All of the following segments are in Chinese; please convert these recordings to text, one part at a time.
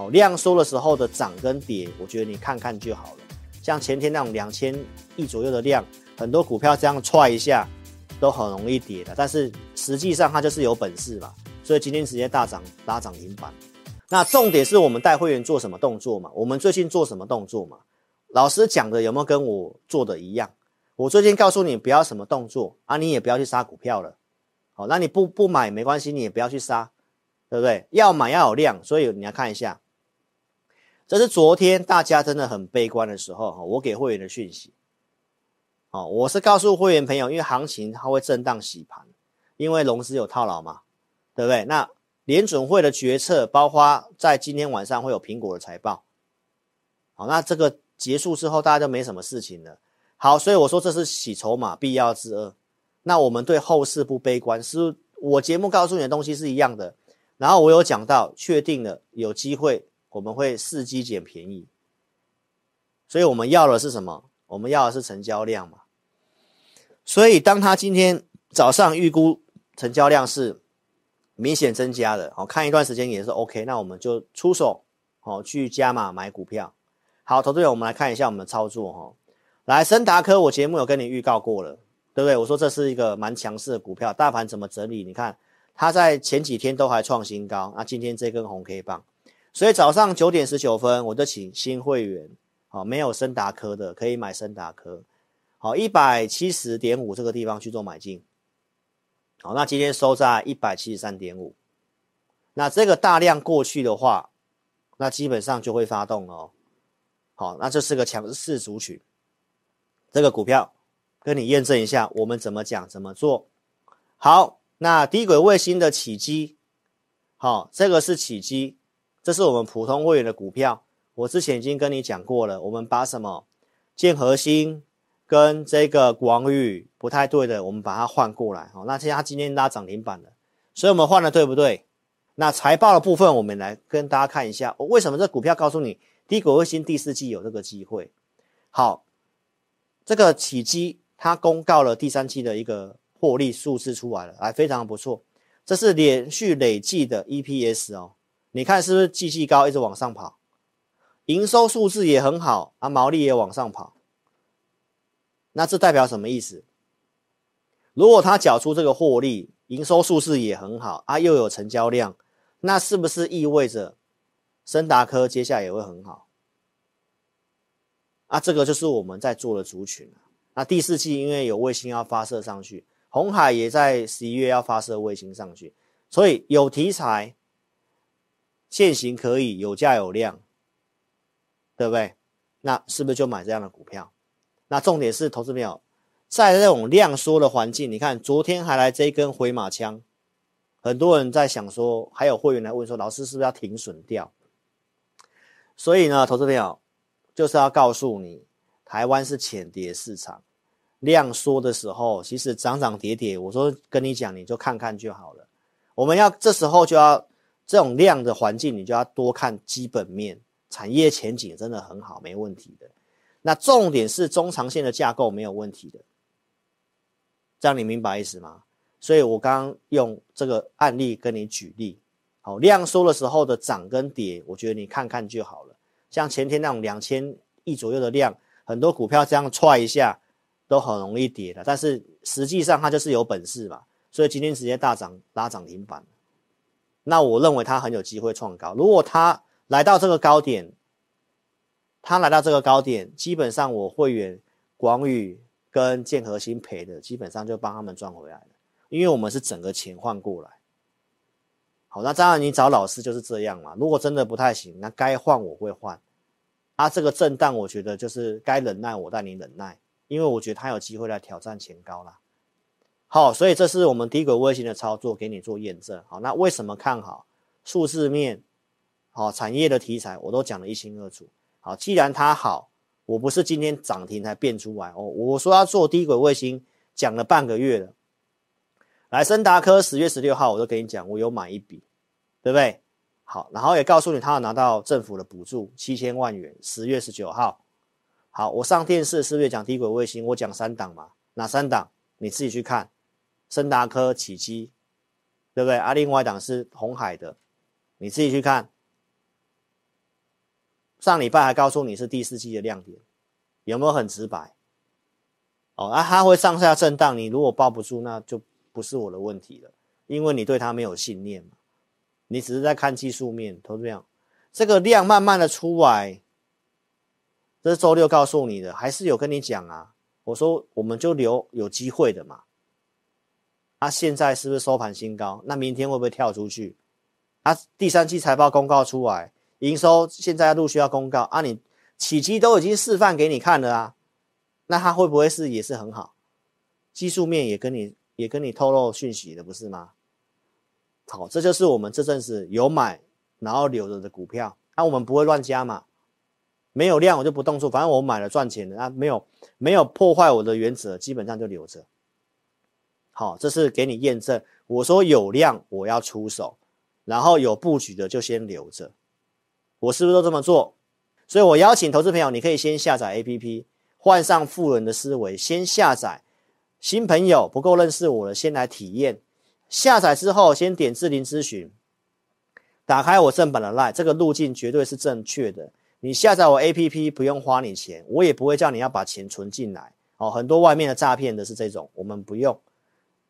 好，量缩的时候的涨跟跌，我觉得你看看就好了。像前天那种两千亿左右的量，很多股票这样踹一下，都很容易跌的。但是实际上它就是有本事嘛，所以今天直接大涨拉涨停板。那重点是我们带会员做什么动作嘛？我们最近做什么动作嘛？老师讲的有没有跟我做的一样？我最近告诉你不要什么动作啊，你也不要去杀股票了。好，那你不不买没关系，你也不要去杀，对不对？要买要有量，所以你要看一下。这是昨天大家真的很悲观的时候，我给会员的讯息。好，我是告诉会员朋友，因为行情它会震荡洗盘，因为融资有套牢嘛，对不对？那联准会的决策，包括在今天晚上会有苹果的财报。好，那这个结束之后，大家就没什么事情了。好，所以我说这是洗筹码必要之二。那我们对后市不悲观，是我节目告诉你的东西是一样的。然后我有讲到，确定了有机会。我们会伺机捡便宜，所以我们要的是什么？我们要的是成交量嘛。所以当他今天早上预估成交量是明显增加的，好，看一段时间也是 OK，那我们就出手，好，去加码买股票。好，投资者，我们来看一下我们的操作哈。来，森达科，我节目有跟你预告过了，对不对？我说这是一个蛮强势的股票，大盘怎么整理？你看它在前几天都还创新高，那今天这根红 K 棒。所以早上九点十九分，我就请新会员，好，没有升达科的可以买升达科，好，一百七十点五这个地方去做买进，好，那今天收在一百七十三点五，那这个大量过去的话，那基本上就会发动了哦，好，那这是个强势族群，这个股票跟你验证一下，我们怎么讲怎么做，好，那低轨卫星的起基，好，这个是起基。这是我们普通会员的股票，我之前已经跟你讲过了。我们把什么建和兴跟这个广宇不太对的，我们把它换过来。好，那现在它今天拉涨停板了，所以我们换了对不对？那财报的部分，我们来跟大家看一下，为什么这股票告诉你低股卫星第四季有这个机会？好，这个起基它公告了第三季的一个获利数字出来了，还非常不错，这是连续累计的 EPS 哦。你看是不是季季高一直往上跑，营收数字也很好啊，毛利也往上跑，那这代表什么意思？如果他缴出这个获利，营收数字也很好啊，又有成交量，那是不是意味着森达科接下来也会很好？啊，这个就是我们在做的族群。那第四季因为有卫星要发射上去，红海也在十一月要发射卫星上去，所以有题材。现行可以有价有量，对不对？那是不是就买这样的股票？那重点是投资朋友，在这种量缩的环境，你看昨天还来这一根回马枪，很多人在想说，还有会员来问说，老师是不是要停损掉？所以呢，投资朋友就是要告诉你，台湾是浅碟市场，量缩的时候，其实涨涨跌跌，我说跟你讲，你就看看就好了。我们要这时候就要。这种量的环境，你就要多看基本面，产业前景真的很好，没问题的。那重点是中长线的架构没有问题的，这样你明白意思吗？所以我刚刚用这个案例跟你举例，好，量缩的时候的涨跟跌，我觉得你看看就好了。像前天那种两千亿左右的量，很多股票这样踹一下都很容易跌的，但是实际上它就是有本事嘛，所以今天直接大涨拉涨停板。那我认为它很有机会创高。如果它来到这个高点，它来到这个高点，基本上我会员广宇跟建和兴赔的，基本上就帮他们赚回来了，因为我们是整个钱换过来。好，那当然你找老师就是这样嘛。如果真的不太行，那该换我会换。啊，这个震荡我觉得就是该忍耐我带你忍耐，因为我觉得它有机会来挑战前高啦。好，所以这是我们低轨卫星的操作，给你做验证。好，那为什么看好？数字面，好，产业的题材我都讲得一清二楚。好，既然它好，我不是今天涨停才变出来哦。我说要做低轨卫星，讲了半个月了。来，森达科十月十六号我都跟你讲，我有买一笔，对不对？好，然后也告诉你，他要拿到政府的补助七千万元。十月十九号，好，我上电视是不是讲低轨卫星？我讲三档嘛，哪三档？你自己去看。升达科起基，对不对啊？另外一档是红海的，你自己去看。上礼拜还告诉你是第四季的亮点，有没有很直白？哦，啊，它会上下震荡，你如果抱不住，那就不是我的问题了，因为你对它没有信念嘛。你只是在看技术面，投资量，这个量慢慢的出来，这是周六告诉你的，还是有跟你讲啊？我说我们就留有机会的嘛。啊，现在是不是收盘新高？那明天会不会跳出去？啊，第三季财报公告出来，营收现在陆续要公告啊，你起基都已经示范给你看了啊，那它会不会是也是很好？技术面也跟你也跟你透露讯息的，不是吗？好，这就是我们这阵子有买然后留着的股票，那、我们不会乱加嘛，没有量我就不动作，反正我买了赚钱的，啊，没有没有破坏我的原则，基本上就留着。好，这是给你验证。我说有量我要出手，然后有布局的就先留着。我是不是都这么做？所以我邀请投资朋友，你可以先下载 APP，换上富人的思维，先下载。新朋友不够认识我的，先来体验。下载之后，先点智霖咨询，打开我正版的 LINE，这个路径绝对是正确的。你下载我 APP 不用花你钱，我也不会叫你要把钱存进来。哦，很多外面的诈骗的是这种，我们不用。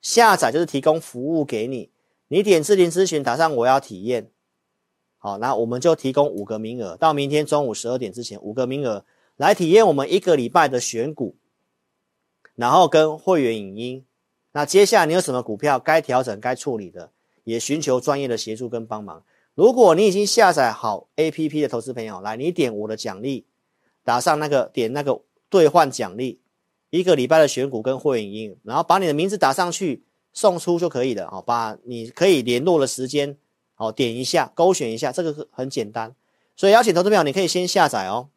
下载就是提供服务给你，你点置顶咨询，打上我要体验，好，那我们就提供五个名额，到明天中午十二点之前，五个名额来体验我们一个礼拜的选股，然后跟会员影音。那接下来你有什么股票该调整、该处理的，也寻求专业的协助跟帮忙。如果你已经下载好 APP 的投资朋友，来，你点我的奖励，打上那个点那个兑换奖励。一个礼拜的选股跟会影音，然后把你的名字打上去送出就可以了。好，把你可以联络的时间，好，点一下勾选一下，这个很简单。所以邀请投资朋友，你可以先下载哦，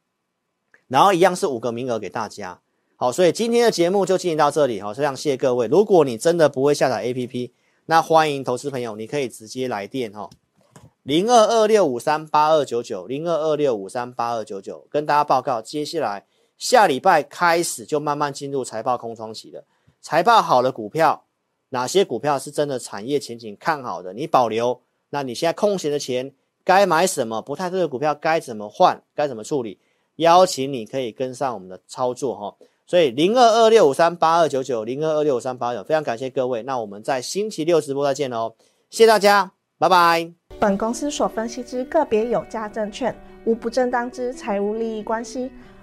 然后一样是五个名额给大家。好，所以今天的节目就进行到这里。好，非常谢谢各位。如果你真的不会下载 APP，那欢迎投资朋友，你可以直接来电哈，零二二六五三八二九九，零二二六五三八二九九，跟大家报告接下来。下礼拜开始就慢慢进入财报空窗期了。财报好的股票，哪些股票是真的产业前景看好的？你保留。那你现在空闲的钱该买什么？不太对的股票该怎么换？该怎么处理？邀请你可以跟上我们的操作哈。所以零二二六五三八二九九零二二六五三八二九，非常感谢各位。那我们在星期六直播再见喽，谢谢大家，拜拜。本公司所分析之个别有价证券无不正当之财务利益关系。